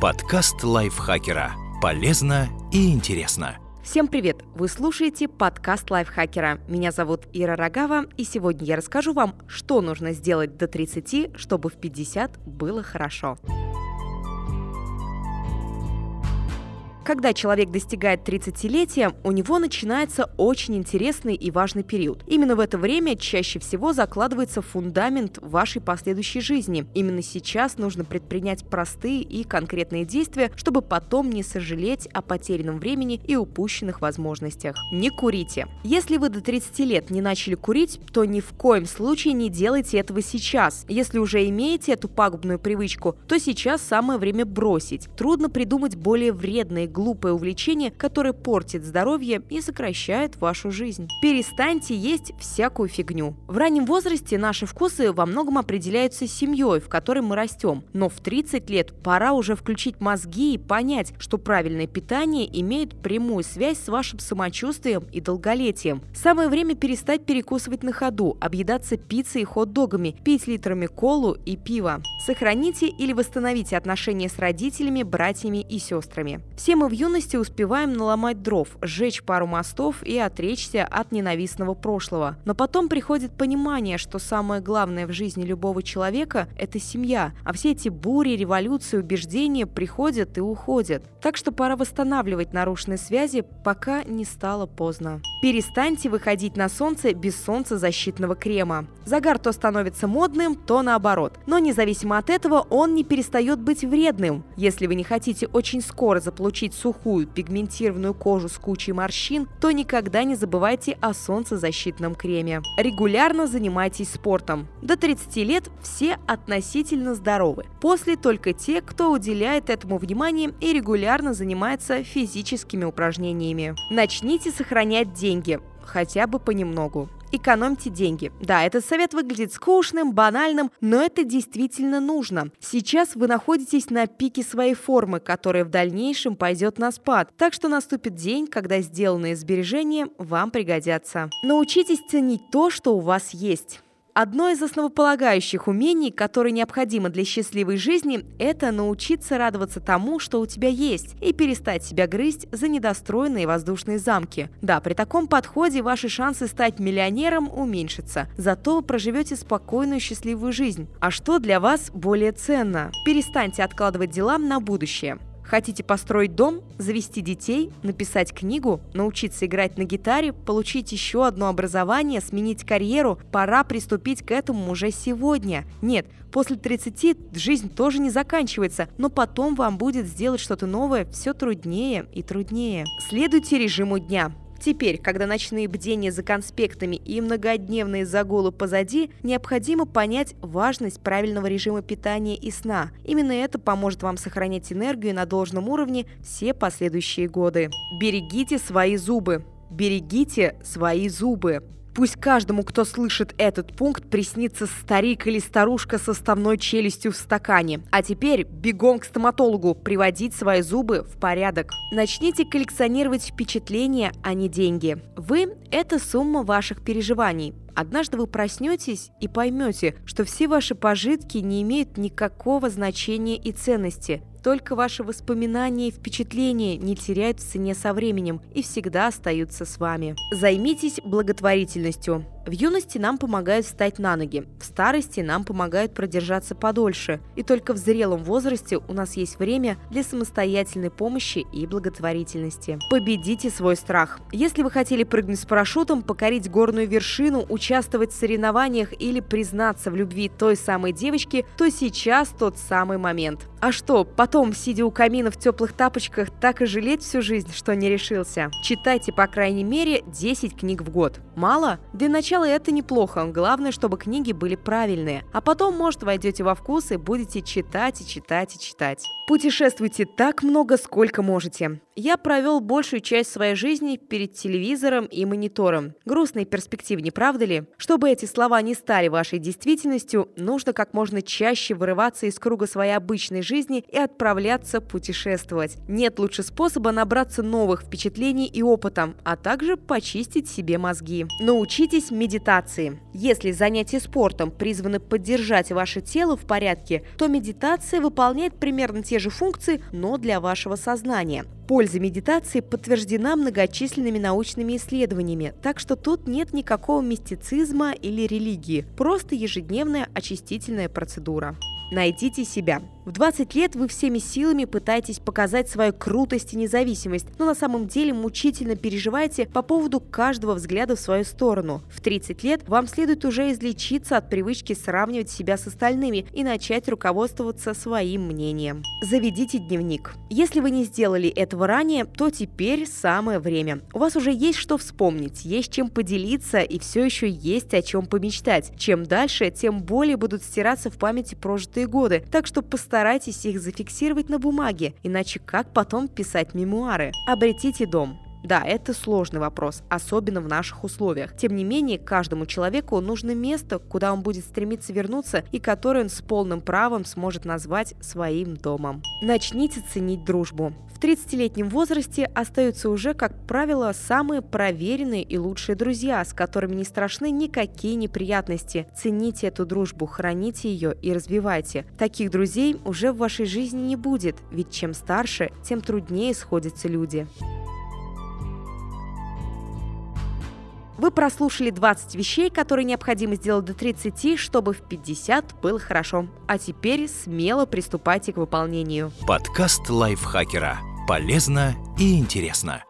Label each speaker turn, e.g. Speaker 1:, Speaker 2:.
Speaker 1: Подкаст лайфхакера. Полезно и интересно.
Speaker 2: Всем привет! Вы слушаете подкаст лайфхакера. Меня зовут Ира Рогава, и сегодня я расскажу вам, что нужно сделать до 30, чтобы в 50 было хорошо. Когда человек достигает 30-летия, у него начинается очень интересный и важный период. Именно в это время чаще всего закладывается фундамент вашей последующей жизни. Именно сейчас нужно предпринять простые и конкретные действия, чтобы потом не сожалеть о потерянном времени и упущенных возможностях. Не курите. Если вы до 30 лет не начали курить, то ни в коем случае не делайте этого сейчас. Если уже имеете эту пагубную привычку, то сейчас самое время бросить. Трудно придумать более вредные глупое увлечение, которое портит здоровье и сокращает вашу жизнь. Перестаньте есть всякую фигню. В раннем возрасте наши вкусы во многом определяются семьей, в которой мы растем. Но в 30 лет пора уже включить мозги и понять, что правильное питание имеет прямую связь с вашим самочувствием и долголетием. Самое время перестать перекусывать на ходу, объедаться пиццей и хот-догами, пить литрами колу и пива. Сохраните или восстановите отношения с родителями, братьями и сестрами. Все мы в юности успеваем наломать дров, сжечь пару мостов и отречься от ненавистного прошлого. Но потом приходит понимание, что самое главное в жизни любого человека – это семья, а все эти бури, революции, убеждения приходят и уходят. Так что пора восстанавливать нарушенные связи, пока не стало поздно. Перестаньте выходить на солнце без солнцезащитного крема. Загар то становится модным, то наоборот. Но независимо от этого, он не перестает быть вредным. Если вы не хотите очень скоро заполучить сухую пигментированную кожу с кучей морщин, то никогда не забывайте о солнцезащитном креме. Регулярно занимайтесь спортом. До 30 лет все относительно здоровы. После только те, кто уделяет этому внимание и регулярно занимается физическими упражнениями. Начните сохранять деньги, хотя бы понемногу. Экономьте деньги. Да, этот совет выглядит скучным, банальным, но это действительно нужно. Сейчас вы находитесь на пике своей формы, которая в дальнейшем пойдет на спад. Так что наступит день, когда сделанные сбережения вам пригодятся. Научитесь ценить то, что у вас есть. Одно из основополагающих умений, которое необходимо для счастливой жизни, это научиться радоваться тому, что у тебя есть, и перестать себя грызть за недостроенные воздушные замки. Да, при таком подходе ваши шансы стать миллионером уменьшатся, зато вы проживете спокойную счастливую жизнь. А что для вас более ценно? Перестаньте откладывать дела на будущее. Хотите построить дом, завести детей, написать книгу, научиться играть на гитаре, получить еще одно образование, сменить карьеру? Пора приступить к этому уже сегодня. Нет, после 30 жизнь тоже не заканчивается, но потом вам будет сделать что-то новое все труднее и труднее. Следуйте режиму дня. Теперь, когда ночные бдения за конспектами и многодневные загулы позади, необходимо понять важность правильного режима питания и сна. Именно это поможет вам сохранять энергию на должном уровне все последующие годы. Берегите свои зубы. Берегите свои зубы. Пусть каждому, кто слышит этот пункт, приснится старик или старушка со ставной челюстью в стакане. А теперь бегом к стоматологу, приводить свои зубы в порядок. Начните коллекционировать впечатления, а не деньги. Вы – это сумма ваших переживаний. Однажды вы проснетесь и поймете, что все ваши пожитки не имеют никакого значения и ценности. Только ваши воспоминания и впечатления не теряют в цене со временем и всегда остаются с вами. Займитесь благотворительностью. В юности нам помогают встать на ноги, в старости нам помогают продержаться подольше, и только в зрелом возрасте у нас есть время для самостоятельной помощи и благотворительности. Победите свой страх. Если вы хотели прыгнуть с парашютом, покорить горную вершину, участвовать в соревнованиях или признаться в любви той самой девочки, то сейчас тот самый момент. А что, потом, сидя у камина в теплых тапочках, так и жалеть всю жизнь, что не решился? Читайте, по крайней мере, 10 книг в год. Мало? Для начала это неплохо, главное, чтобы книги были правильные. А потом, может, войдете во вкус и будете читать и читать и читать. Путешествуйте так много, сколько можете. Я провел большую часть своей жизни перед телевизором и монитором. Грустные перспективы, не правда ли? Чтобы эти слова не стали вашей действительностью, нужно как можно чаще вырываться из круга своей обычной жизни и отправляться путешествовать. Нет лучше способа набраться новых впечатлений и опыта, а также почистить себе мозги. Научитесь медитации. Если занятия спортом призваны поддержать ваше тело в порядке, то медитация выполняет примерно те же функции, но для вашего сознания. Польза медитации подтверждена многочисленными научными исследованиями, так что тут нет никакого мистицизма или религии, просто ежедневная очистительная процедура. Найдите себя. В 20 лет вы всеми силами пытаетесь показать свою крутость и независимость, но на самом деле мучительно переживаете по поводу каждого взгляда в свою сторону. В 30 лет вам следует уже излечиться от привычки сравнивать себя с остальными и начать руководствоваться своим мнением. Заведите дневник. Если вы не сделали этого ранее, то теперь самое время. У вас уже есть что вспомнить, есть чем поделиться и все еще есть о чем помечтать. Чем дальше, тем более будут стираться в памяти прожитые годы, так что постарайтесь их зафиксировать на бумаге, иначе как потом писать мемуары? Обретите дом. Да, это сложный вопрос, особенно в наших условиях. Тем не менее, каждому человеку нужно место, куда он будет стремиться вернуться и которое он с полным правом сможет назвать своим домом. Начните ценить дружбу. В 30-летнем возрасте остаются уже, как правило, самые проверенные и лучшие друзья, с которыми не страшны никакие неприятности. Цените эту дружбу, храните ее и развивайте. Таких друзей уже в вашей жизни не будет, ведь чем старше, тем труднее сходятся люди. Вы прослушали 20 вещей, которые необходимо сделать до 30, чтобы в 50 было хорошо. А теперь смело приступайте к выполнению.
Speaker 1: Подкаст лайфхакера. Полезно и интересно.